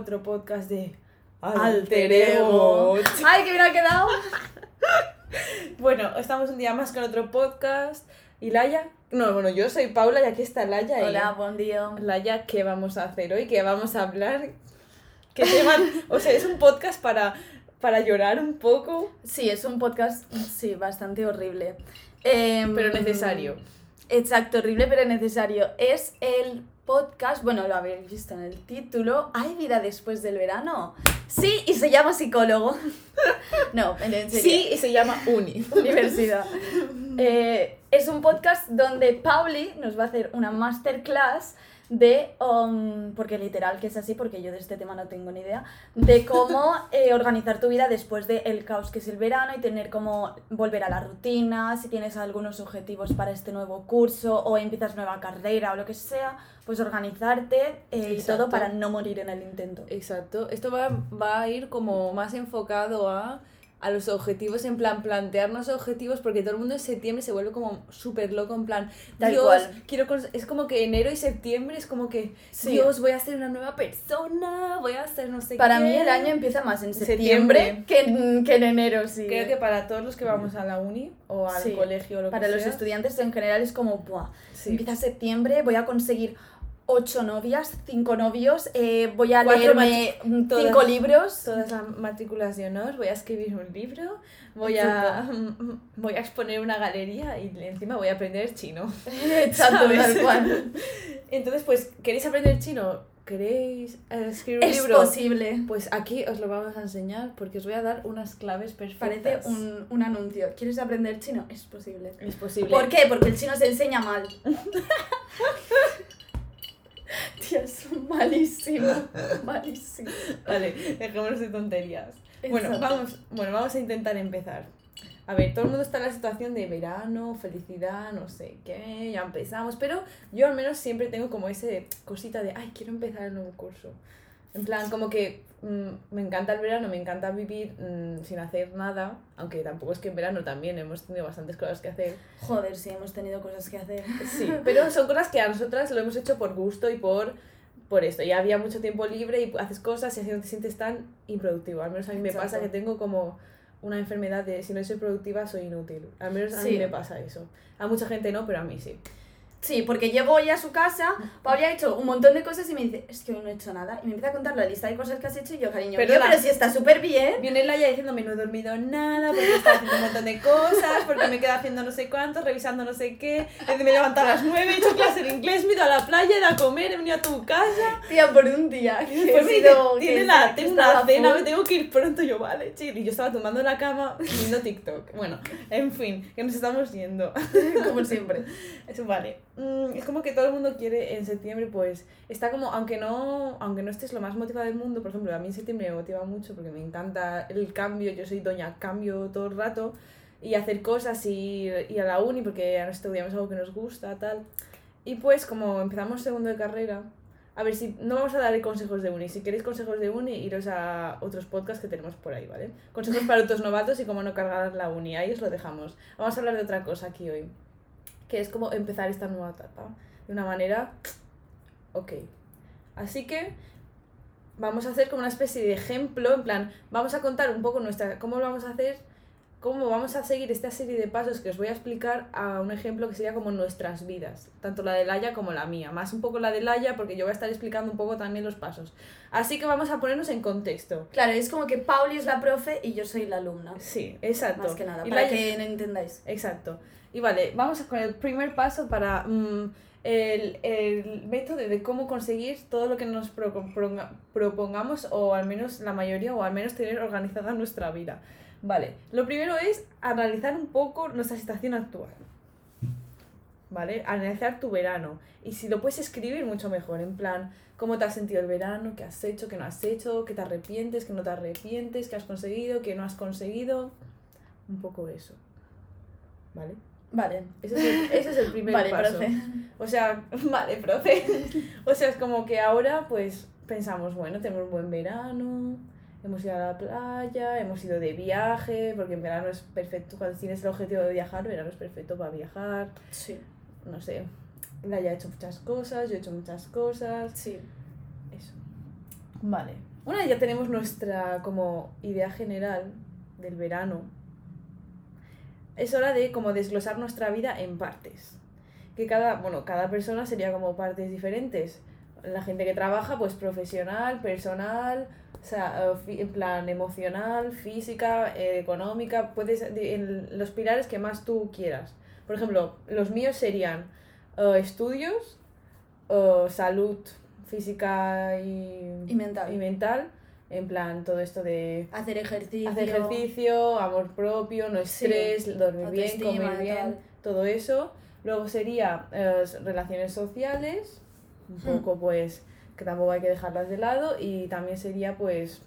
otro podcast de Alter Ego. ¡Ay, que bien ha quedado! Bueno, estamos un día más con otro podcast. ¿Y Laia? No, bueno, yo soy Paula y aquí está Laia. Hola, buen día. Laia, ¿qué vamos a hacer hoy? ¿Qué vamos a hablar? ¿Qué tema? o sea, es un podcast para, para llorar un poco. Sí, es un podcast, sí, bastante horrible. Em, pero necesario. Exacto, horrible pero necesario. Es el podcast, bueno, lo habéis visto en el título, ¿hay vida después del verano? Sí, y se llama psicólogo. no, en serio. Sí, y se llama uni. Universidad. Eh, es un podcast donde Pauli nos va a hacer una masterclass de, um, porque literal que es así, porque yo de este tema no tengo ni idea, de cómo eh, organizar tu vida después del caos que es el verano y tener como volver a la rutina, si tienes algunos objetivos para este nuevo curso o empiezas nueva carrera o lo que sea, pues organizarte eh, y todo para no morir en el intento. Exacto, esto va, va a ir como más enfocado a a los objetivos, en plan plantearnos objetivos, porque todo el mundo en septiembre se vuelve como súper loco, en plan, Dios, quiero es como que enero y septiembre es como que, Dios, voy a ser una nueva persona, voy a hacer no sé para qué. Para mí el año empieza más en septiembre, Que, en, que en enero, sí. Creo que para todos los que vamos a la uni o al colegio o lo para los estudiantes en general es como, Buah, empieza septiembre, voy a conseguir ocho novias, cinco novios, eh, voy a leerme cinco libros. Todas las matrículas de honor, voy a escribir un libro, voy a, voy a exponer una galería y encima voy a aprender chino. Exacto, tal cual. Entonces, pues, ¿queréis aprender chino? ¿Queréis escribir un libro? Es posible. Pues aquí os lo vamos a enseñar porque os voy a dar unas claves perfectas. Parece un, un anuncio. ¿Quieres aprender chino? Es posible. Es posible. ¿Por qué? Porque el chino se enseña mal. Tía, es malísimo. malísimo. Vale, dejémonos de tonterías. Bueno vamos, bueno, vamos a intentar empezar. A ver, todo el mundo está en la situación de verano, felicidad, no sé qué, ya empezamos, pero yo al menos siempre tengo como ese cosita de, ay, quiero empezar el nuevo curso. En plan, como que mm, me encanta el verano, me encanta vivir mm, sin hacer nada, aunque tampoco es que en verano también hemos tenido bastantes cosas que hacer. Joder, sí, hemos tenido cosas que hacer. Sí, pero son cosas que a nosotras lo hemos hecho por gusto y por, por esto. Ya había mucho tiempo libre y haces cosas y así no te sientes tan improductivo. Al menos a mí me pasa que tengo como una enfermedad de si no soy productiva soy inútil. Al menos a mí me pasa eso. A mucha gente no, pero a mí sí. Sí, porque llego hoy a su casa, Pablo ha hecho un montón de cosas y me dice, es que hoy no he hecho nada. Y me empieza a contar la lista de cosas que has hecho y yo, cariño, pero, pero si está súper bien. Viene Laia diciéndome, no he dormido nada, porque está haciendo un montón de cosas, porque me quedo haciendo no sé cuánto, revisando no sé qué. Me he levantado a las nueve, he hecho clase de inglés, me he ido a la playa, he ido a comer, he venido a tu casa. Tía, por un día. Después me dice, tiene la, tengo una cena, me tengo que ir pronto. Yo, vale, chill. Y yo estaba tomando la cama viendo TikTok. Bueno, en fin, que nos estamos yendo. Como siempre. Eso vale. Mm, es como que todo el mundo quiere en septiembre, pues está como, aunque no, aunque no estés lo más motivado del mundo, por ejemplo, a mí en septiembre me motiva mucho porque me encanta el cambio, yo soy doña cambio todo el rato y hacer cosas y ir a la uni porque ahora estudiamos algo que nos gusta, tal. Y pues como empezamos segundo de carrera, a ver si no vamos a dar consejos de uni, si queréis consejos de uni, iros a otros podcasts que tenemos por ahí, ¿vale? Consejos para otros novatos y cómo no cargar la uni, ahí os lo dejamos. Vamos a hablar de otra cosa aquí hoy que es como empezar esta nueva etapa de una manera, ok. Así que vamos a hacer como una especie de ejemplo, en plan, vamos a contar un poco nuestra, cómo lo vamos a hacer, cómo vamos a seguir esta serie de pasos que os voy a explicar a un ejemplo que sería como nuestras vidas, tanto la de Laia como la mía, más un poco la de Laia porque yo voy a estar explicando un poco también los pasos. Así que vamos a ponernos en contexto. Claro, es como que Pauli es la profe y yo soy la alumna. Sí, exacto. Más que nada, para que no entendáis. Exacto. Y vale, vamos con el primer paso para mm, el, el, método de cómo conseguir todo lo que nos propongamos, o al menos la mayoría, o al menos tener organizada nuestra vida. Vale, lo primero es analizar un poco nuestra situación actual. ¿Vale? Analizar tu verano. Y si lo puedes escribir, mucho mejor. En plan, cómo te has sentido el verano, qué has hecho, qué no has hecho, qué te arrepientes, qué no te arrepientes, qué has conseguido, qué no has conseguido. Un poco eso. ¿Vale? Vale. Ese es el, ese es el primer vale, paso. Profe. O sea, vale, profe. O sea, es como que ahora pues pensamos, bueno, tenemos un buen verano, hemos ido a la playa, hemos ido de viaje, porque en verano es perfecto, cuando tienes el objetivo de viajar, verano es perfecto para viajar. Sí. No sé. la haya hecho muchas cosas, yo he hecho muchas cosas. Sí. Eso. Vale. Una vez ya tenemos nuestra como idea general del verano, es hora de como desglosar nuestra vida en partes. Que cada, bueno, cada persona sería como partes diferentes. La gente que trabaja, pues profesional, personal, o sea, eh, en plan emocional, física, eh, económica, puedes, de- en los pilares que más tú quieras. Por ejemplo, los míos serían eh, estudios, salud física y, Y mental. y mental, en plan todo esto de Hacer ejercicio. hacer ejercicio, amor propio, no Sí. estrés, dormir bien, comer bien, tal. todo eso. Luego sería eh, relaciones sociales, un Hmm. poco pues que tampoco hay que dejarlas de lado y también sería pues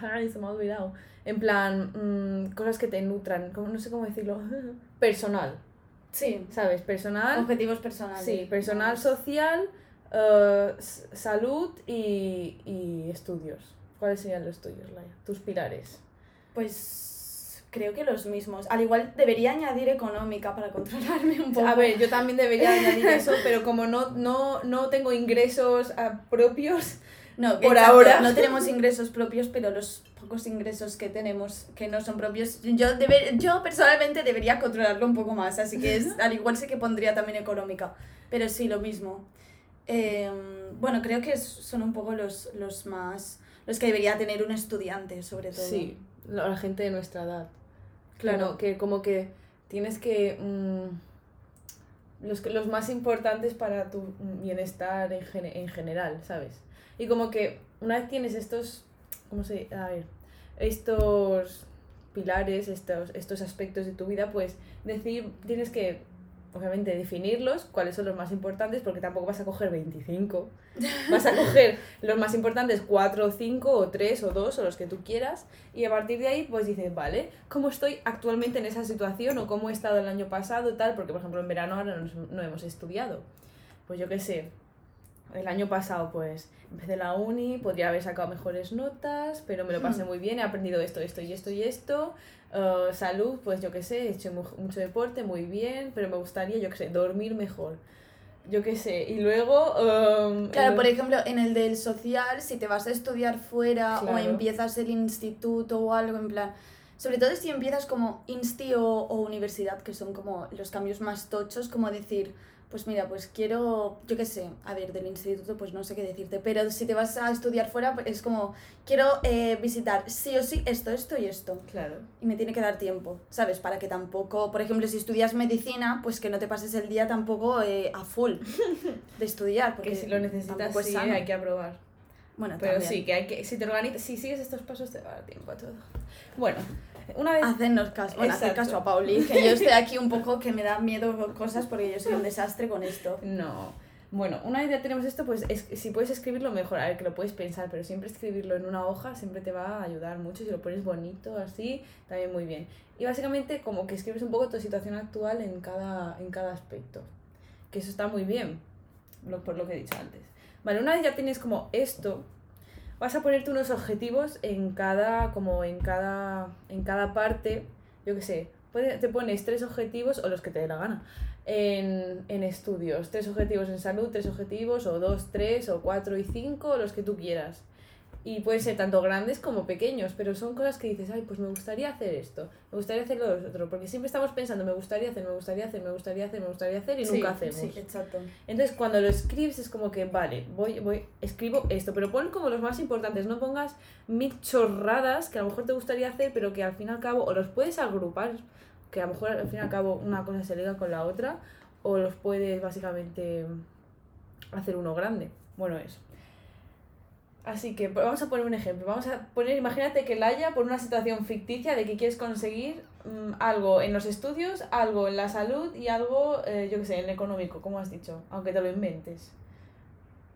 ay se me ha olvidado en plan mm, cosas que te nutran como no sé cómo decirlo personal Sí. sabes personal Objetivos personales. sí personal social eh, salud y, y estudios cuáles serían los tuyos Laia? tus pilares Pues creo que los mismos. Al igual debería añadir económica para controlarme un poco. a ver yo también debería añadir eso pero como no no no tengo ingresos ah, propios no, por exacto, ahora. no tenemos ingresos propios, pero los pocos ingresos que tenemos que no son propios, yo, debe- yo personalmente debería controlarlo un poco más, así que es, al igual sí que pondría también económica, pero sí, lo mismo. Eh, bueno, creo que son un poco los, los más, los que debería tener un estudiante, sobre todo. Sí, la gente de nuestra edad. Claro. Que como que tienes que... mm, los, los más importantes para tu bienestar en, gene- en general, ¿sabes? Y como que una vez tienes estos... ¿Cómo se...? A ver. Estos pilares, estos, estos aspectos de tu vida, pues decir, tienes que, obviamente, definirlos, cuáles son los más importantes, porque tampoco vas a coger 25. Vas a coger los más importantes, 4 o 5 o 3 o 2 o los que tú quieras, y a partir de ahí, pues dices, vale, ¿cómo estoy actualmente en esa situación o cómo he estado el año pasado, tal? Porque, por ejemplo, en verano ahora no hemos estudiado. Pues yo qué sé, el año pasado, pues empecé la uni, podría haber sacado mejores notas, pero me lo pasé muy bien, he aprendido esto, esto y esto y esto. Eh, salud, pues yo qué sé, he hecho mu- mucho deporte, muy bien, pero me gustaría, yo qué sé, dormir mejor. Yo qué sé, y luego... em, Claro, el- por ejemplo, en el del social, si te vas a estudiar fuera o Claro. empiezas el instituto o algo, en plan, sobre todo si empiezas como insti o, o universidad, que son como los cambios más tochos, como decir, pues mira, pues quiero, yo qué sé, a ver, del instituto pues no sé qué decirte, pero si te vas a estudiar fuera, pues es como, quiero eh, visitar sí o sí esto, esto y esto Claro. y me tiene que dar tiempo, ¿sabes? Para que tampoco, por ejemplo, si estudias medicina, pues que no te pases el día tampoco eh, a full de estudiar. Porque si lo necesitas, sí, hay que aprobar. Bueno, Pero también. sí, que hay que, si te organizas, si sigues estos pasos te va a dar tiempo a todo. Bueno, una vez... Hacernos caso, bueno, hacer caso a Pauli, que yo estoy aquí un poco que me da miedo cosas porque yo soy un desastre con esto. No. Bueno, una vez ya tenemos esto, pues es- si puedes escribirlo mejor, a ver, que lo puedes pensar, pero siempre escribirlo en una hoja siempre te va a ayudar mucho, si lo pones bonito, así, también muy bien. Y básicamente como que escribes un poco tu situación actual en cada, en cada aspecto, que eso está muy bien, lo, por lo que he dicho antes. Vale, una vez ya tienes como esto, vas a ponerte unos objetivos en cada, como en cada, en cada parte, yo qué sé, te pones tres objetivos o los que te dé la gana en, en estudios, tres objetivos en salud, tres objetivos o dos, tres o cuatro y cinco, los que tú quieras. Y pueden ser tanto grandes como pequeños, pero son cosas que dices, ay, pues me gustaría hacer esto, me gustaría hacer lo otro, porque siempre estamos pensando, me gustaría hacer, me gustaría hacer, me gustaría hacer, me gustaría hacer y nunca hacemos. Sí, exacto. Entonces, cuando lo escribes es como que, vale, voy, voy, escribo esto, pero pon como los más importantes, no pongas mil chorradas que a lo mejor te gustaría hacer, pero que al fin y al cabo, o los puedes agrupar, que a lo mejor al fin y al cabo una cosa se liga con la otra, o los puedes básicamente hacer uno grande. Bueno, eso. Así que vamos a poner un ejemplo. Vamos a poner, imagínate que Laia, por una situación ficticia de que quieres conseguir mm, algo en los estudios, algo en la salud y algo, eh, yo qué sé, en el económico, como has dicho, aunque te lo inventes.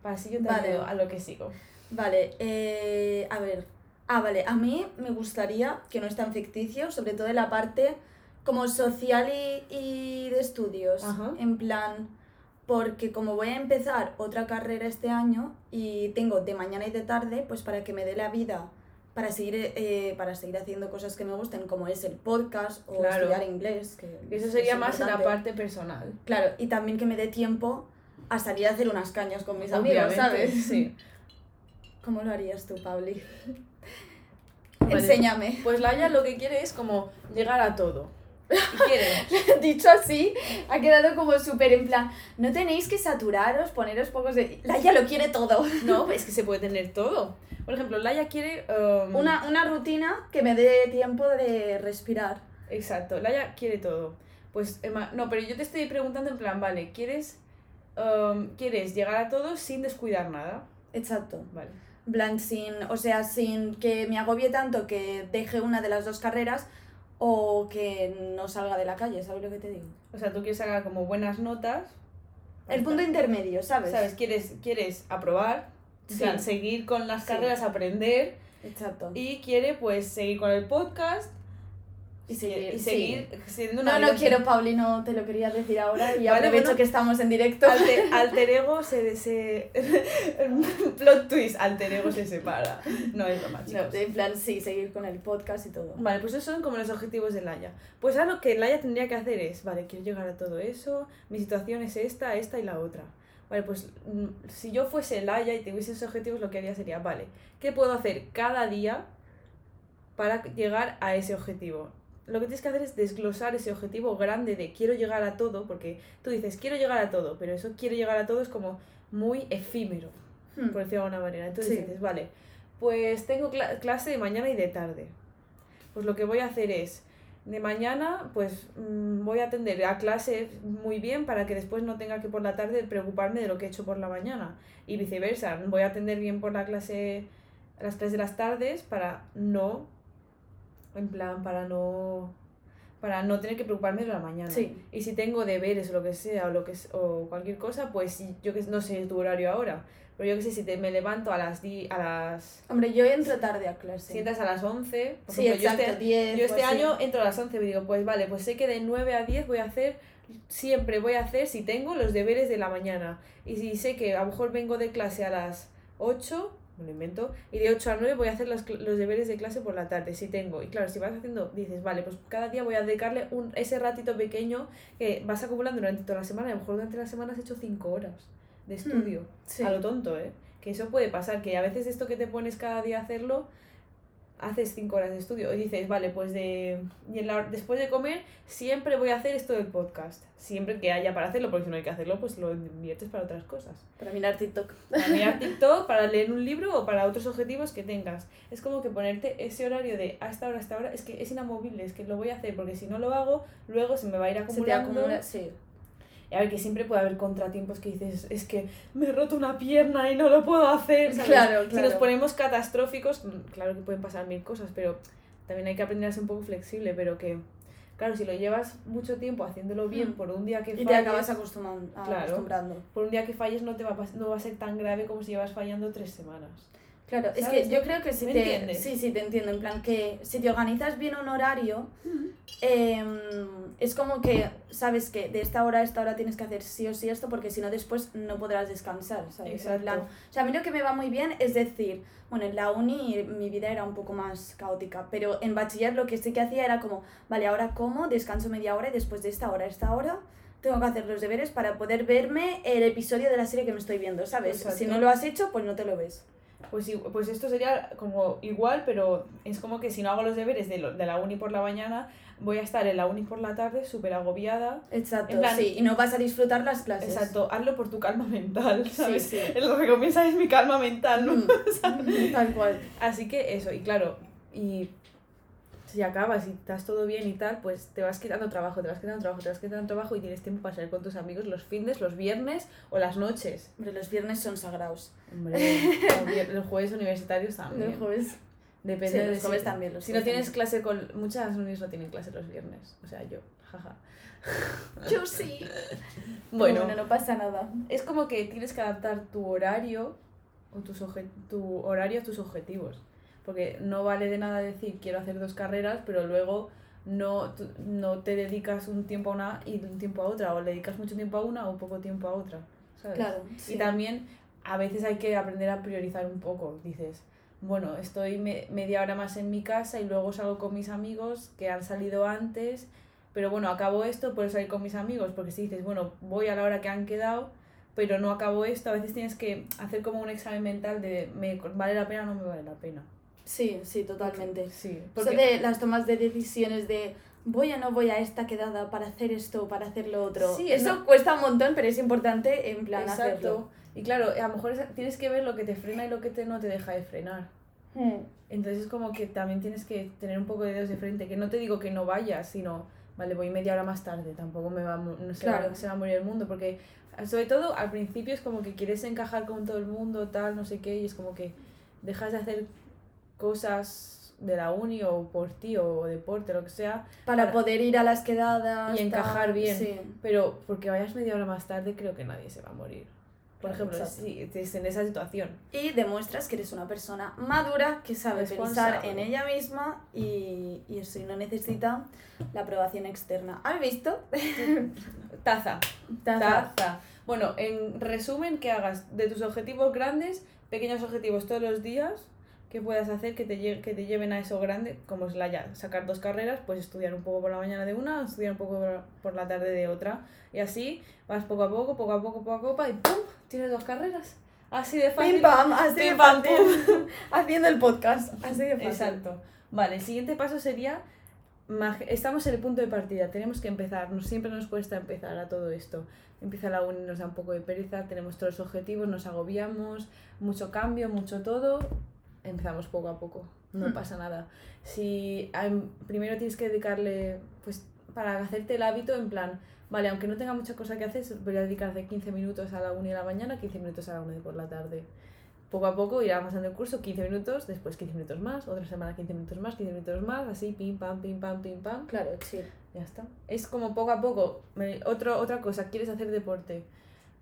Para así yo te Vale. a lo que sigo. Vale, eh, a ver. Ah, vale, a mí me gustaría que no es tan ficticio, sobre todo en la parte como social y, y de estudios. Ajá. En plan, porque como voy a empezar otra carrera este año y tengo de mañana y de tarde, pues para que me dé la vida para seguir, eh, para seguir haciendo cosas que me gusten, como es el podcast o Claro. estudiar inglés. Que Eso es sería más en la parte personal. Claro, y también que me dé tiempo a salir a hacer unas cañas con mis amigos, ¿sabes? Sí. ¿Cómo lo harías tú? Vale. Enséñame. Pues Laia lo que quiere es como llegar a todo. Dicho así, ha quedado como súper en plan, no tenéis que saturaros, poneros pocos de... Laia lo quiere todo. No, es que se puede tener todo. Por ejemplo, Laia quiere. um, Una, una rutina que me dé tiempo de respirar. Exacto, Laia quiere todo. Pues, Emma, no, pero yo te estoy preguntando en plan, vale, ¿quieres, um, ¿quieres llegar a todo sin descuidar nada? Exacto. Vale. Plan, sin, o sea, sin que me agobie tanto que deje una de las dos carreras o que no salga de la calle, ¿sabes lo que te digo? O sea, tú quieres sacar como buenas notas. El punto intermedio, ¿sabes? ¿Sabes? Quieres, quieres aprobar, seguir con las Sí. carreras, aprender. Exacto. Y quiere, pues, seguir con el podcast. Y y seguir- sí. seguir siendo una No, no quiero, Pauli, no te lo quería decir ahora y Vale, aprovecho bueno. que estamos en directo. Alter, alter ego se, se plot twist alter ego se separa no es broma No, chicos en plan, sí, seguir con el podcast y todo. vale pues esos son como los objetivos de Laia pues ahora lo que Laia tendría que hacer es vale quiero llegar a todo eso mi situación es esta esta y la otra vale pues mm, si yo fuese Laia y tuviese esos objetivos lo que haría sería vale qué puedo hacer cada día para llegar a ese objetivo lo que tienes que hacer es desglosar ese objetivo grande de quiero llegar a todo, porque tú dices quiero llegar a todo, pero eso quiero llegar a todo es como muy efímero, Hmm. por decirlo de alguna manera. Entonces Sí. dices, vale, pues tengo cla- clase de mañana y de tarde. Pues lo que voy a hacer es, de mañana, pues mm, voy a atender a clase muy bien para que después no tenga que por la tarde preocuparme de lo que he hecho por la mañana. Y viceversa, voy a atender bien por la clase, las clases de las tardes para no, en plan, para no para no tener que preocuparme de la mañana. Sí. Y si tengo deberes o lo que sea, o, lo que, o cualquier cosa, pues yo que no sé tu horario ahora, pero yo que sé, si te, me levanto a las, di, a las Hombre, yo entro tarde a clase. si entras a las 11, por Sí, ejemplo, exacto, yo este, 10 yo este año entro a las 11 y digo, pues vale, pues sé que de 9 a 10 voy a hacer, siempre voy a hacer, si tengo, los deberes de la mañana. Y si sé que a lo mejor vengo de clase a las 8, me lo invento, y de 8 a 9 voy a hacer los, los deberes de clase por la tarde, si tengo. Y claro, si vas haciendo, dices, vale, pues cada día voy a dedicarle un, ese ratito pequeño que vas acumulando durante toda la semana, y a lo mejor durante la semana has hecho 5 horas de estudio. Hmm, sí. A lo tonto, ¿eh? Que eso puede pasar, que a veces esto que te pones cada día a hacerlo, haces cinco horas de estudio y dices, vale, pues de, y en la después de comer siempre voy a hacer esto del podcast. Siempre que haya para hacerlo, porque si no hay que hacerlo, pues lo inviertes para otras cosas. Para mirar TikTok. Para mirar TikTok, para leer un libro o para otros objetivos que tengas. Es como que ponerte ese horario de a esta hora, a esta hora, es que es inamovible, es que lo voy a hacer, porque si no lo hago, luego se me va a ir Se te acumulando. acumula, sí. Y a ver, que siempre puede haber contratiempos que dices, es que me he roto una pierna y no lo puedo hacer. ¿sabes? Claro, Si nos claro. ponemos catastróficos, mm, claro que pueden pasar mil cosas, pero también hay que aprender a ser un poco flexible, pero que, claro, si lo llevas mucho tiempo haciéndolo bien Mm. por un día que Y te falles, acabas acostumbrando. Claro. acostumbrando. por un día que falles no te va a no va a ser tan grave como si llevas fallando tres semanas. Claro, es ¿Sabes? que yo creo que si ¿Me te... entiendes? Sí, sí, te entiendo. En plan que si te organizas bien un horario, em, es como que sabes que de esta hora a esta hora tienes que hacer sí o sí esto porque si no después no podrás descansar, ¿sabes? En plan, o sea, a mí lo que me va muy bien es decir, bueno, en la uni mi vida era un poco más caótica, pero en bachiller lo que sí que hacía era como, vale, ahora como, descanso media hora y después de esta hora a esta hora tengo que hacer los deberes para poder verme el episodio de la serie que me estoy viendo, ¿sabes? Exacto. Si no lo has hecho, pues no te lo ves. Pues, pues esto sería como igual, pero es como que si no hago los deberes de, lo- de la uni por la mañana, voy a estar en la uni por la tarde súper agobiada. Exacto, plan- sí, y no vas a disfrutar las clases. Exacto, hazlo por tu calma mental, ¿sabes? sí. La recompensa es mi calma mental, ¿no? Mm, Tal cual. Así que eso, y claro, y si acabas y estás todo bien y tal, pues te vas quitando trabajo, te vas quitando trabajo, te vas quitando trabajo y tienes tiempo para salir con tus amigos los fines, los viernes o las noches. Hombre, los viernes son sagrados. Hombre, los jueves universitarios también. Los jueves. Depende Sí, de los si- jueves también, los si no tienes también. clase con... Muchas unis no tienen clase los viernes. O sea, yo, jaja. Yo sí. Bueno, no pasa nada. es como que tienes que adaptar tu horario o tus tu horario a tus objetivos. Porque no vale de nada decir quiero hacer dos carreras, pero luego no, no te dedicas un tiempo a una y un tiempo a otra, o le dedicas mucho tiempo a una o poco tiempo a otra. ¿sabes? Claro. sí. Y también a veces hay que aprender a priorizar un poco. Dices, bueno, estoy media hora más en mi casa y luego salgo con mis amigos que han salido antes, pero bueno, acabo esto, puedo salir con mis amigos, porque si dices, bueno, voy a la hora que han quedado, pero no acabo esto, a veces tienes que hacer como un examen mental de, ¿me vale la pena o no me vale la pena? Sí, sí, totalmente. Sí, porque... de las tomas de decisiones de voy o no voy a esta quedada para hacer esto, para hacer lo otro. Sí, eso cuesta un montón, pero es importante en plan Exacto. hacerlo. Y claro, a lo mejor tienes que ver lo que te frena y lo que te, no te deja de frenar. Hmm. Entonces es como que también tienes que tener un poco de dedos de frente, que no te digo que no vayas, sino, vale, voy media hora más tarde, tampoco me va, no se, va, se va a morir el mundo, porque sobre todo al principio es como que quieres encajar con todo el mundo, tal, no sé qué, y es como que dejas de hacer cosas de la uni o por ti o deporte, lo que sea. Para, poder ir a las quedadas. Y encajar bien. Pero porque vayas media hora más tarde, creo que nadie se va a morir. Por ejemplo, si estás en esa situación. Y demuestras que eres una persona madura, que sabe pensar en ella misma y, y eso, y no necesita la aprobación externa. ¿Has visto? Taza. Taza. Taza. Bueno, en resumen, que hagas de tus objetivos grandes, pequeños objetivos todos los días que puedas hacer que te, que te lleven a eso grande, como es la ya, sacar dos carreras, pues estudiar un poco por la mañana de una, estudiar un poco por la tarde de otra. Y así vas poco a poco, poco a poco, poco a poco, y ¡pum! Tienes dos carreras. Así de fácil. Pim pam, así de pam, pum. Haciendo el podcast. Así de fácil. Exacto. Vale, el siguiente paso sería. Estamos en el punto de partida, tenemos que empezar. Nos, siempre nos cuesta empezar a todo esto. Empieza la uni, nos da un poco de pereza, tenemos todos los objetivos, nos agobiamos, mucho cambio, mucho todo empezamos poco a poco, no hmm. pasa nada. Si primero tienes que dedicarle, pues para hacerte el hábito en plan, vale, aunque no tenga mucha cosa que hacer, voy a dedicar de 15 minutos a la 1 de la mañana, 15 minutos a la 1 de por la tarde. Poco a poco irá pasando el curso, 15 minutos, después 15 minutos más, otra semana 15 minutos más, 15 minutos más, así, pim, pam, pim, pam, pim, pam. Claro, sí. Ya está. Es como poco a poco. Otro, otra cosa, ¿quieres hacer deporte?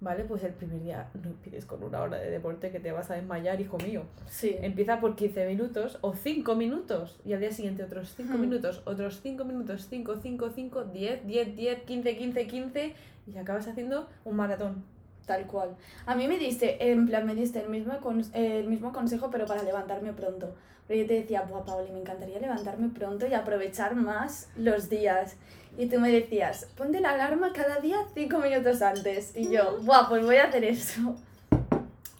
¿Vale? Pues el primer día no empiezas con una hora de deporte que te vas a desmayar, hijo mío. Sí. Empieza por 15 minutos o 5 minutos y al día siguiente otros 5 hmm. minutos, otros 5 minutos, 5, 5, 5, 10, 10, 10, 15, 15, 15 y acabas haciendo un maratón. Tal cual. A mí me diste, en plan, me diste el mismo, el mismo consejo, pero para levantarme pronto. Pero yo te decía, buah, Pauli, me encantaría levantarme pronto y aprovechar más los días. Y tú me decías, ponte la alarma cada día cinco minutos antes. Y yo, buah, pues voy a hacer eso.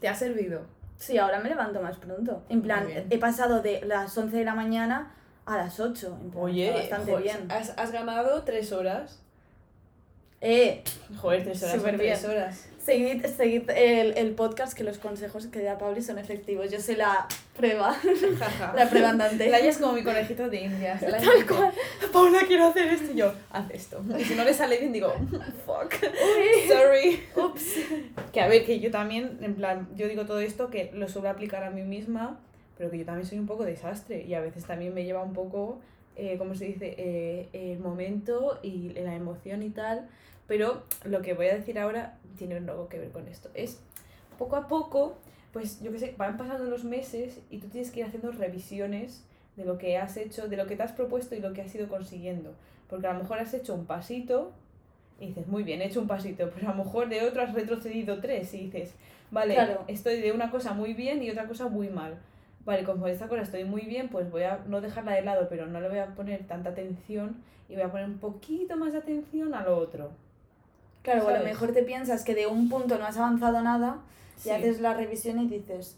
¿Te ha servido? Sí, ahora me levanto más pronto. En plan, he pasado de las 11 de la mañana a las 8. Oye, bastante bien. Has, has ganado tres horas. Eh, Joder, tres horas. Súper bien. horas. Seguid, seguid el, el, podcast que los consejos que da Pauli son efectivos. Yo soy la prueba. la prueba andante. La es como mi conejito de indias. Tal cual. Paula, quiero hacer esto. Y yo, haz esto. Y si no le sale bien, digo, fuck. Sorry. Ups. Que a ver, que yo también, en plan, yo digo todo esto que lo suelo aplicar a mí misma, pero que yo también soy un poco desastre. Y a veces también me lleva un poco, eh, ¿cómo se dice? Eh, el momento y la emoción y tal pero lo que voy a decir ahora tiene algo que ver con esto. Es poco a poco, pues yo qué sé, van pasando los meses y tú tienes que ir haciendo revisiones de lo que has hecho, de lo que te has propuesto y lo que has ido consiguiendo. Porque a lo mejor has hecho un pasito y dices, muy bien, he hecho un pasito, pero a lo mejor de otro has retrocedido tres y dices, vale, estoy de una cosa muy bien y otra cosa muy mal. Vale, como esta cosa estoy muy bien, pues voy a no dejarla de lado, pero no le voy a poner tanta atención y voy a poner un poquito más de atención a lo otro. Claro, a lo mejor te piensas que de un punto no has avanzado nada y haces la revisión y dices,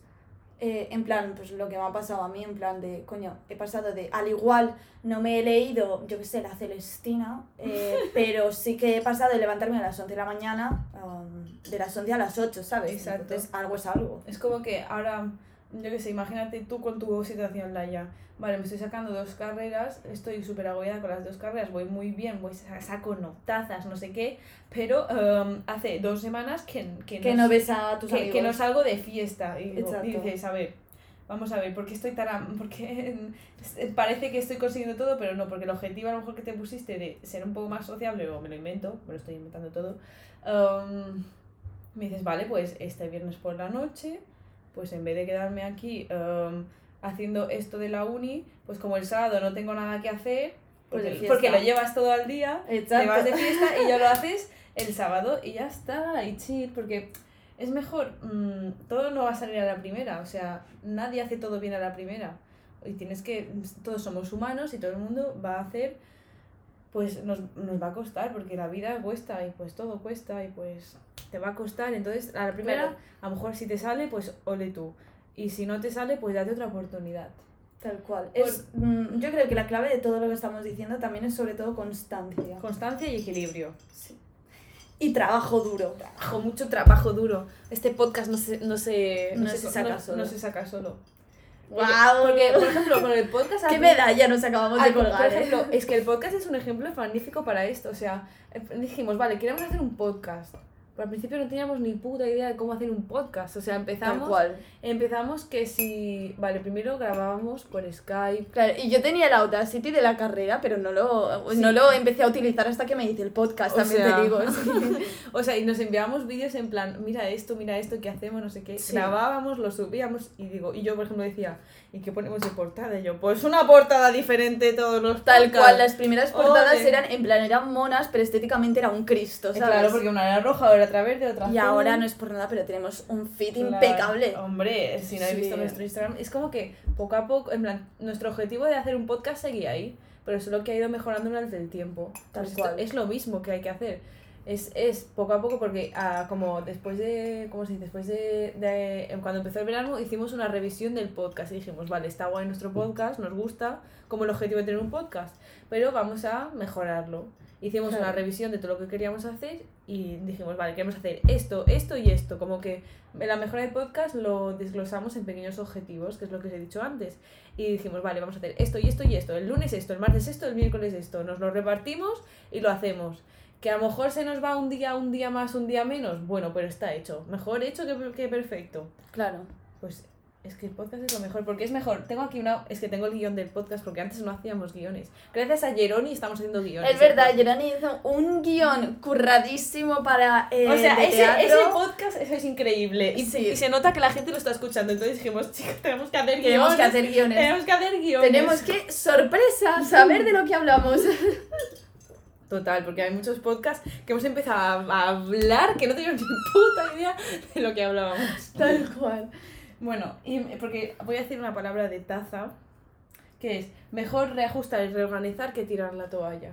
eh, en plan, pues lo que me ha pasado a mí, en plan de, coño, he pasado de, al igual no me he leído, yo qué sé, la Celestina, eh, pero sí que he pasado de levantarme a las 11 de la mañana, um, de las 11 a las 8, ¿sabes? Exacto. Entonces, algo es algo. Es como que ahora, yo qué sé, imagínate tú con tu situación, Laia. Vale, me estoy sacando dos carreras, estoy súper agobiada con las dos carreras, voy muy bien, voy saco notazas, no sé qué, pero um, hace dos semanas que, que, no, ves a tus que, amigos. Que no salgo de fiesta. Y, dices, a ver, vamos a ver, ¿por qué estoy tan... porque parece que estoy consiguiendo todo, pero no, porque el objetivo a lo mejor que te pusiste de ser un poco más sociable, o me lo invento, me lo estoy inventando todo, um, me dices, vale, pues este viernes por la noche, pues en vez de quedarme aquí... Um, haciendo esto de la uni, pues como el sábado no tengo nada que hacer, pues porque, lo llevas todo el día, te vas de fiesta y ya lo haces el sábado y ya está, y chill, porque es mejor, mm, todo no va a salir a la primera, o sea, nadie hace todo bien a la primera. Y tienes que, todos somos humanos y todo el mundo va a hacer, pues nos, nos va a costar, porque la vida cuesta y pues todo cuesta y pues te va a costar. Entonces, a la primera, Claro. a lo mejor si te sale, pues ole tú. Y si no te sale, pues date otra oportunidad. Tal cual. Es, mm, yo creo que la clave de todo lo que estamos diciendo también es sobre todo constancia. Constancia y equilibrio. Sí. Y trabajo duro. Trabajo, mucho trabajo duro. Este podcast no se, no se, No se saca solo. no se saca solo. Porque- ¡Guau! Porque, por ejemplo, con el podcast... ¡Qué al- medalla nos acabamos de colgar! Por eh! es que el podcast es un ejemplo magnífico para esto. O sea, eh, dijimos, vale, queremos hacer un podcast. Pero al principio no teníamos ni puta idea de cómo hacer un podcast. O sea, empezamos, cual. empezamos que si... Vale, primero grabábamos por Skype. Claro, y yo tenía el Audacity de la carrera, pero no lo, Sí. no lo empecé a utilizar hasta que me hice el podcast, O también sea, te digo. sí. O sea, y nos enviábamos vídeos en plan, mira esto, mira esto, ¿qué hacemos? No sé qué. Sí. Grabábamos, lo subíamos y digo, y yo por ejemplo decía, ¿y qué ponemos de portada? Y yo, pues una portada diferente todos los Tal podcasts. cual, las primeras portadas Ole. eran, en plan, eran monas, pero estéticamente era un Cristo, Eh, ¿sabes? Claro, porque una era roja, otra otra verde, otra Y ahora no es por nada, pero tenemos un fit Claro. impecable. Hombre, si no habéis visto Sí. nuestro Instagram, es como que poco a poco, en plan, nuestro objetivo de hacer un podcast seguía ahí, pero solo que ha ido mejorando durante el tiempo. Tal Pues cual. es lo mismo que hay que hacer. Es, es poco a poco porque ah, como después de, ¿cómo se dice? Después de, de- cuando empezó el verano hicimos una revisión del podcast y dijimos, vale, está guay nuestro podcast, nos gusta, como el objetivo de tener un podcast, pero vamos a mejorarlo. Hicimos Claro. una revisión de todo lo que queríamos hacer y dijimos, vale, queremos hacer esto, esto y esto. Como que en la mejora del podcast lo desglosamos en pequeños objetivos, que es lo que os he dicho antes. Y dijimos, vale, vamos a hacer esto y esto y esto. El lunes esto, el martes esto, el miércoles esto. Nos lo repartimos y lo hacemos. Que a lo mejor se nos va un día, un día más, un día menos. Bueno, pero está hecho. Mejor hecho que, que perfecto. Claro. Pues es que el podcast es lo mejor, porque es mejor. Tengo aquí una. Es que tengo el guion del podcast, porque antes no hacíamos guiones. Gracias a Jeroni estamos haciendo guiones. Es verdad, Gerani hizo un guion curradísimo para eh, O sea, de ese, ese podcast eso es increíble. Y, Sí. y se nota que la gente lo está escuchando. Entonces dijimos, chicos, tenemos que hacer Tenemos guiones. que hacer guiones. Tenemos que hacer guiones. Tenemos que, sorpresa, saber de lo que hablamos. Total, porque hay muchos podcasts que hemos empezado a, a hablar que no teníamos ni puta idea de lo que hablábamos. Tal cual. Bueno, y porque voy a decir una palabra de taza, que es mejor reajustar y reorganizar que tirar la toalla.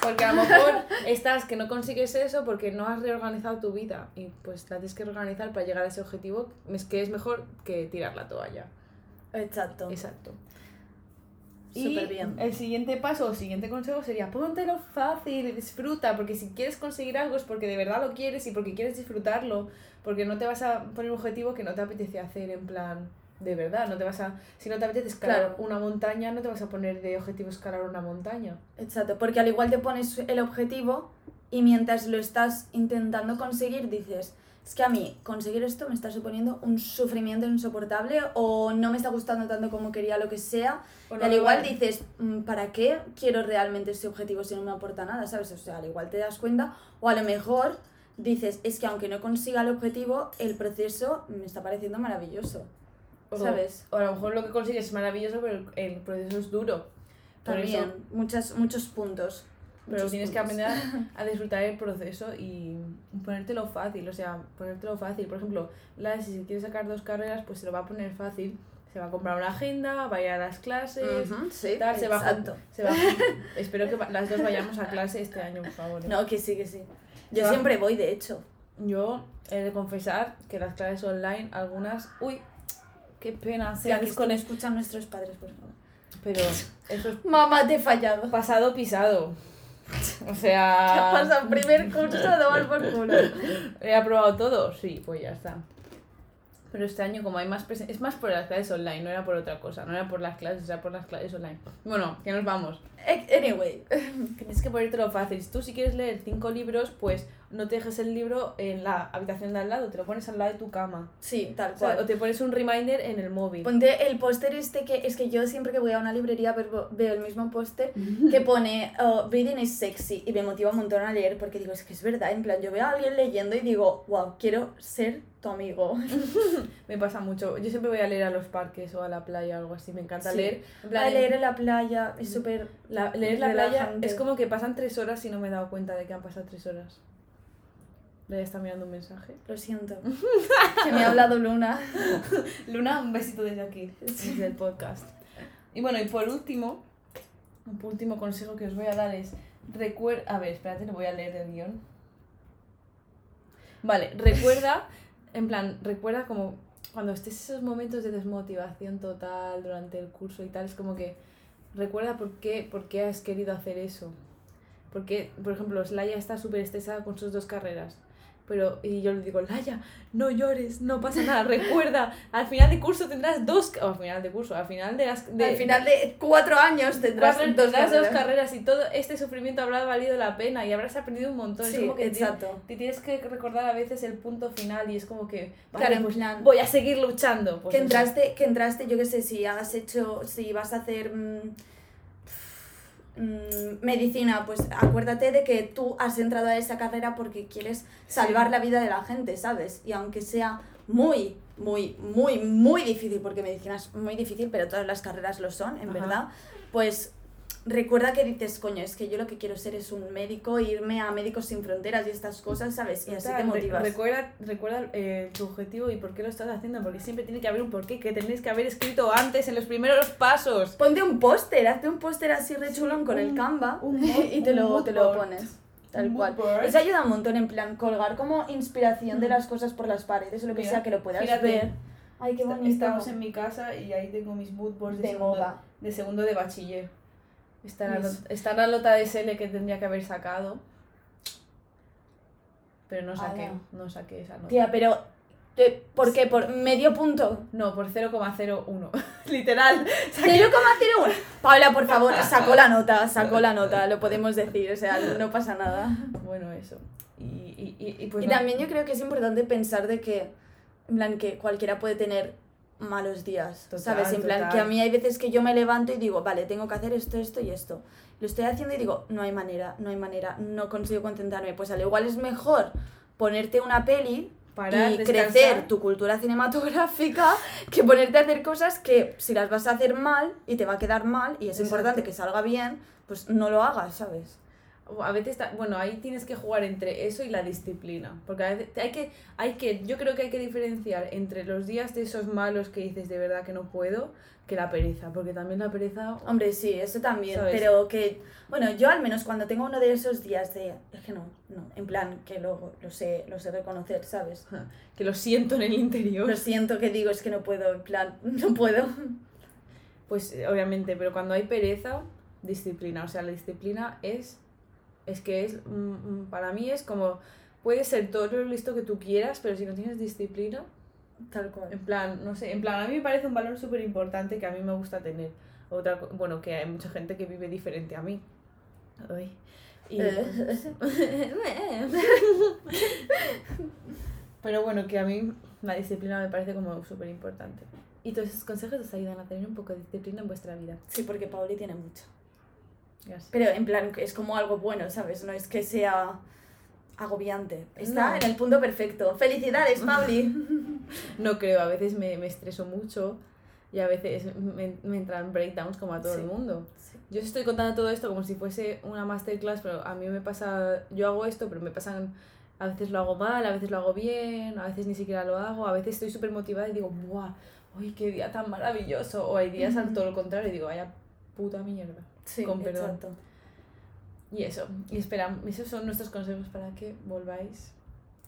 Porque a lo mejor estás que no consigues eso porque no has reorganizado tu vida y pues la tienes que reorganizar para llegar a ese objetivo, es que es mejor que tirar la toalla. Exacto. Exacto. Y bien. el siguiente paso o siguiente consejo sería póntelo fácil y disfruta, porque si quieres conseguir algo es porque de verdad lo quieres y porque quieres disfrutarlo, porque no te vas a poner un objetivo que no te apetece hacer en plan de verdad, no te vas a si no te apetece escalar Claro. una montaña, no te vas a poner de objetivo escalar una montaña. Exacto, porque al igual te pones el objetivo y mientras lo estás intentando conseguir dices, es que a mí conseguir esto me está suponiendo un sufrimiento insoportable o no me está gustando tanto como quería lo que sea. Y al igual dices, mm, ¿para qué quiero realmente este objetivo si no me aporta nada? ¿Sabes? O sea, al igual te das cuenta o a lo mejor dices, es que aunque no consiga el objetivo, el proceso me está pareciendo maravilloso. O- ¿sabes? O a lo mejor lo que consigues es maravilloso, pero el, el proceso es duro. Por También, eso- muchas, muchos puntos. Pero muchos tienes que aprender a, a disfrutar el proceso y ponértelo fácil, o sea, ponértelo fácil. Por ejemplo, la, si se quiere sacar dos carreras, pues se lo va a poner fácil. Se va a comprar una agenda, va a ir a las clases, sí, tal, se va se va Espero que las dos vayamos a clase este año, por favor. ¿eh? No, que sí, que sí. Yo siempre voy, de hecho. Yo he de confesar que las clases online, algunas... Uy, qué pena, Si se aquí desconect- escuchan nuestros padres, por favor. Pero eso es Mamá, te he fallado. pasado pisado. O ¿Qué sea... pasa? Primer curso de tomar por culo. ¿He aprobado todo? Sí, pues ya está. Pero este año como hay más presen- es más por las clases online, no era por otra cosa, no era por las clases, era por las clases online. Bueno, que nos vamos. Anyway. Tienes que ponértelo fácil. Si tú si quieres leer cinco libros, pues no te dejes el libro en la habitación de al lado, te lo pones al lado de tu cama. Sí, tal O, sea, cual. o te pones un reminder en el móvil. Ponte el póster este que es que yo siempre que voy a una librería veo, veo el mismo póster que pone oh, reading is sexy y me motiva un montón a leer porque digo, es que es verdad, en plan, yo veo a alguien leyendo y digo, wow, quiero ser tu amigo. Me pasa mucho. Yo siempre voy a leer a los parques o a la playa o algo así. Me encanta Sí. leer. En plan, A leer en la playa es súper... la, leer la playa es como que pasan tres horas y no me he dado cuenta de que han pasado tres horas. Laia está mirando un mensaje. Lo siento. que me ha hablado Luna. Luna, un besito desde aquí, desde el podcast. Y bueno, y por último, un último consejo que os voy a dar es, recuerda, a ver, espérate, lo voy a leer el guion. Vale, recuerda, en plan, recuerda como cuando estés esos momentos de desmotivación total durante el curso y tal, es como que recuerda por qué, por qué has querido hacer eso. Porque, por ejemplo, Slaya está súper estresada con sus dos carreras. Pero, y yo le digo, Laya, no llores, no pasa nada, recuerda, al final de curso tendrás dos, o al final de curso, al final de las... De, Al final de cuatro años tendrás cuatro- dos tendrás dos carreras. y todo este sufrimiento habrá valido la pena y habrás aprendido un montón. es Sí, como que exacto. Te, te tienes que recordar a veces el punto final y es como que, vale, Claro, pues voy a seguir luchando. Pues que entraste, que entraste, yo qué sé, si has hecho, si vas a hacer mm, mm, medicina, pues acuérdate de que tú has entrado a esa carrera porque quieres salvar la vida de la gente, ¿sabes? Y aunque sea muy, muy, muy, muy difícil, porque medicina es muy difícil, pero todas las carreras lo son, en Ajá. verdad, pues recuerda que dices, coño, es que yo lo que quiero ser es un médico, irme a Médicos Sin Fronteras y estas cosas, ¿sabes? Y así te re- motivas. recuerda recuerda eh, tu objetivo y por qué lo estás haciendo, porque siempre tiene que haber un porqué que tenéis que haber escrito antes en los primeros pasos. Ponte un póster, hazte un póster así re Sí, chulón con el Canva un y te lo, te lo pones. Tal cual. board. Eso ayuda un montón, en plan, colgar como inspiración de Mm. las cosas por las paredes o lo que Mira, sea que lo puedas fíjate. ver. Ay, qué bonito. Estamos en mi casa y ahí tengo mis mood boards de, De segundo, moda. de segundo de bachiller. Está la, está la nota de SL que tendría que haber sacado. Pero no saqué, Ala. no saqué esa nota. Tía, pero ¿qué- ¿por qué? ¿Por medio punto? No, por 0,01. Literal. Saqué- 0,01. Paula, por favor, sacó la nota, sacó la nota, lo podemos decir, o sea, no pasa nada. Bueno, eso. Y, y, y, y pues no- también yo creo que es importante pensar de que, en plan, que cualquiera puede tener malos días, Total, ¿sabes? En plan, total. que a mí hay veces que yo me levanto y digo, vale, tengo que hacer esto, esto y esto. Lo estoy haciendo y digo, no hay manera, no hay manera, no consigo concentrarme. Pues al igual es mejor ponerte una peli Parar, y descansar. crecer tu cultura cinematográfica que ponerte a hacer cosas que si las vas a hacer mal y te va a quedar mal y es Exacto. importante que salga bien, pues no lo hagas, ¿sabes? A veces, bueno, ahí tienes que jugar entre eso y la disciplina. Porque a veces hay que, hay que, yo creo que hay que diferenciar entre los días de esos malos que dices de verdad que no puedo, que la pereza. Porque también la pereza. Hombre, sí, eso también, ¿Sabes? pero que, bueno, yo al menos cuando tengo uno de esos días de, es que no, no, en plan, que lo, lo sé, lo sé reconocer, ¿sabes? que lo siento en el interior. Lo siento que digo, es que no puedo, en plan, no puedo. Pues eh, obviamente, pero cuando hay pereza, disciplina. O sea, la disciplina es. Es que es. mm, mm, Para mí es como. Puedes ser todo lo listo que tú quieras, pero si no tienes disciplina. Tal cual. En plan, no sé, en plan, a mí me parece un valor súper importante que a mí me gusta tener. Otra, bueno, que hay mucha gente que vive diferente a mí. Ay. Y- Pero bueno, que a mí la disciplina me parece como súper importante. Y todos esos consejos os ayudan a tener un poco de disciplina en vuestra vida. Sí, porque Pauli tiene mucho. Pero en plan, es como algo bueno, ¿sabes? No es que sea agobiante. Está No. en el punto perfecto. ¡Felicidades, Pauli! No creo, a veces me, me estreso mucho y a veces me, me entran breakdowns como a todo Sí. el mundo. Yo os estoy contando todo esto como si fuese una masterclass, pero a mí me pasa, yo hago esto, pero me pasan, a veces lo hago mal, a veces lo hago bien, a veces ni siquiera lo hago, a veces estoy súper motivada y digo, ¡buah! ¡Uy, qué día tan maravilloso! O hay días al todo lo contrario y digo, vaya puta mierda. Sí, Con perdón. exacto. Y eso, y esperamos, esos son nuestros consejos para que volváis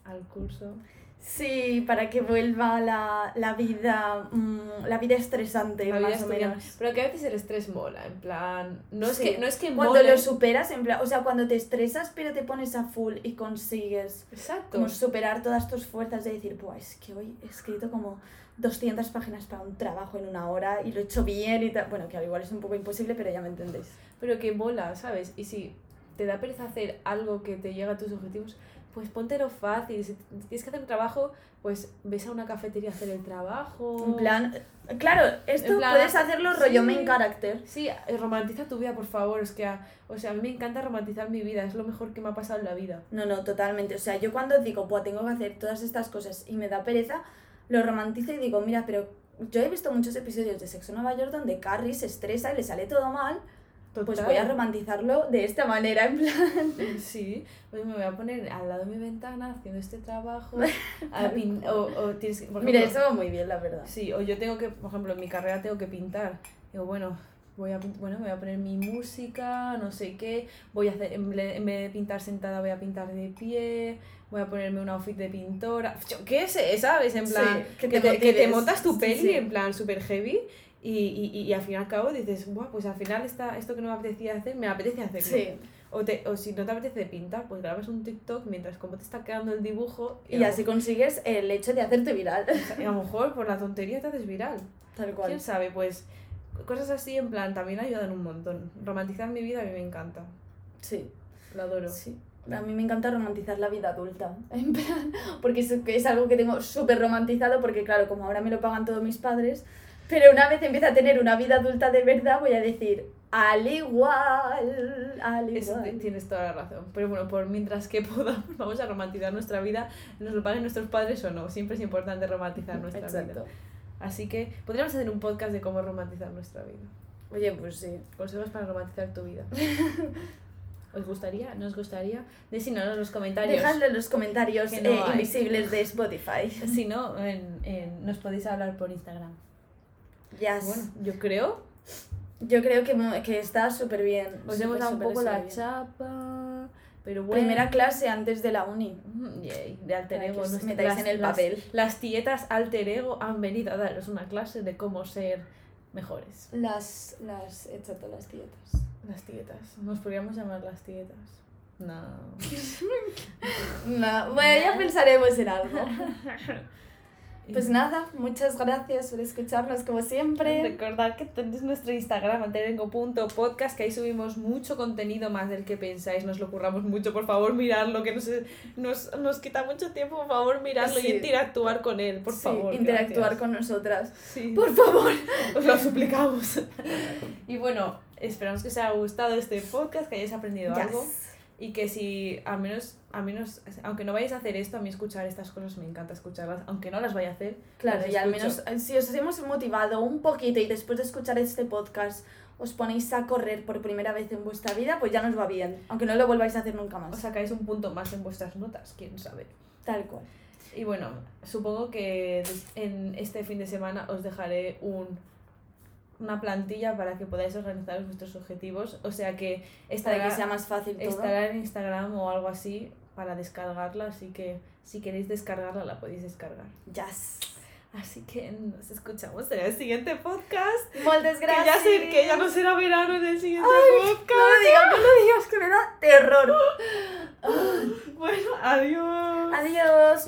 al curso. Sí, para que vuelva la, la vida, mm, la vida estresante, La vida más o menos. Pero que a veces el estrés mola, en plan, no es que no es que Cuando mole. lo superas, en plan, o sea, cuando te estresas pero te pones a full y consigues Exacto. como superar todas tus fuerzas de decir, Buah, es que hoy he escrito como 200 páginas para un trabajo en una hora y lo he hecho bien y tal. Bueno, que al igual es un poco imposible, pero ya me entendéis. Pero que mola, ¿sabes? Y si te da pereza hacer algo que te llega a tus objetivos, pues póntelo fácil. Si tienes que hacer un trabajo, pues ves a una cafetería a hacer el trabajo. En plan, claro, esto plan, puedes hacerlo rollo sí. main character. Sí, eh, romantiza tu vida, por favor. Es que, a- o sea, a mí me encanta romantizar mi vida. Es lo mejor que me ha pasado en la vida. No, no, totalmente. O sea, yo cuando digo, Buah, tengo que hacer todas estas cosas y me da pereza, lo romantizo y digo, mira, pero yo he visto muchos episodios de Sexo Nueva York donde Carrie se estresa y le sale todo mal pues voy a romantizarlo de esta manera, en plan. Sí, pues me voy a poner al lado de mi ventana haciendo este trabajo. a pin- o, o tienes que, por Mira, ejemplo, eso va muy bien, la verdad. Sí, o yo tengo que, por ejemplo, en mi carrera tengo que pintar. Digo, bueno, voy a, bueno, voy a poner mi música, no sé qué. Voy a hacer, en vez de pintar sentada, voy a pintar de pie. Voy a ponerme un outfit de pintora. Yo qué sé, ¿sabes? En Sí, plan, que que, te te, que te montas tu Sí, peli sí. en plan súper heavy. Y, y, y, y al fin y al cabo dices, Buah, pues al final está, esto que no me apetecía hacer, me apetece hacerlo. Sí. O, te, o si no te apetece pintar, pues grabas un TikTok mientras como te está quedando el dibujo. Y lo así consigues el hecho de hacerte viral. y a lo mejor por la tontería te haces viral. Tal cual. ¿Quién sabe? Pues cosas así en plan también ayudan un montón. Romantizar mi vida a mí me encanta. Sí. Lo adoro. Sí. A mí me encanta romantizar la vida adulta, en plan, porque es, es algo que tengo súper romantizado, porque claro, como ahora me lo pagan todos mis padres, pero una vez empiece a tener una vida adulta de verdad, voy a decir, al igual, al Eso igual. te- tienes toda la razón. Pero bueno, por mientras que podamos, vamos a romantizar nuestra vida, nos lo paguen nuestros padres o no. Siempre es importante romantizar nuestra Exacto. vida. Así que podríamos hacer un podcast de cómo romantizar nuestra vida. Oye, pues sí. Consejos para romantizar tu vida. ¿Os gustaría? ¿No os gustaría? Decídnos en los comentarios. Dejadlo en los comentarios no eh, invisibles de Spotify. Si no, en, en- nos podéis hablar por Instagram. Yes. Bueno, yo creo Yo creo que, que está súper bien. Os dado un poco la bien. chapa, pero bueno. Primera clase antes de la uni. Mm, yay, de alter ego. os Nuestra- metáis en el las- papel. Las tietas alter ego han venido a daros una clase de cómo ser mejores. Las, las, exacto, las dietas. Las tietas. Nos podríamos llamar las tietas. No. No, bueno, ya pensaremos en algo. Pues nada, muchas gracias por escucharnos como siempre. Recordad que tenéis nuestro Instagram, alterengo.podcast, que ahí subimos mucho contenido más del que pensáis. Nos lo curramos mucho, por favor, miradlo, que nos, nos, nos quita mucho tiempo, por favor, miradlo Sí. y interactuar con él, por Sí, favor. interactuar gracias. con nosotras. Sí. Por favor. Os lo suplicamos. y bueno, esperamos que os haya gustado este podcast, que hayáis aprendido algo. Y que si, al menos, al menos, aunque no vayáis a hacer esto, a mí escuchar estas cosas me encanta escucharlas, aunque no las vaya a hacer. Claro, y al menos eh, si os hemos motivado un poquito y después de escuchar este podcast os ponéis a correr por primera vez en vuestra vida, pues ya nos va bien. Aunque no lo volváis a hacer nunca más. Os sacáis un punto más en vuestras notas, quién sabe. Tal cual. Y bueno, supongo que en este fin de semana os dejaré un, una plantilla para que podáis organizar vuestros objetivos. O sea que Para estará, que sea más fácil todo. estará en Instagram o algo así para descargarla. Así que si queréis descargarla, la podéis descargar. Yes. Así que nos escuchamos en el siguiente podcast. Que gracias. ya, sé, que ya no será verano en el siguiente podcast. No lo digas, no lo digas, que me da terror. Bueno, adiós. Adiós.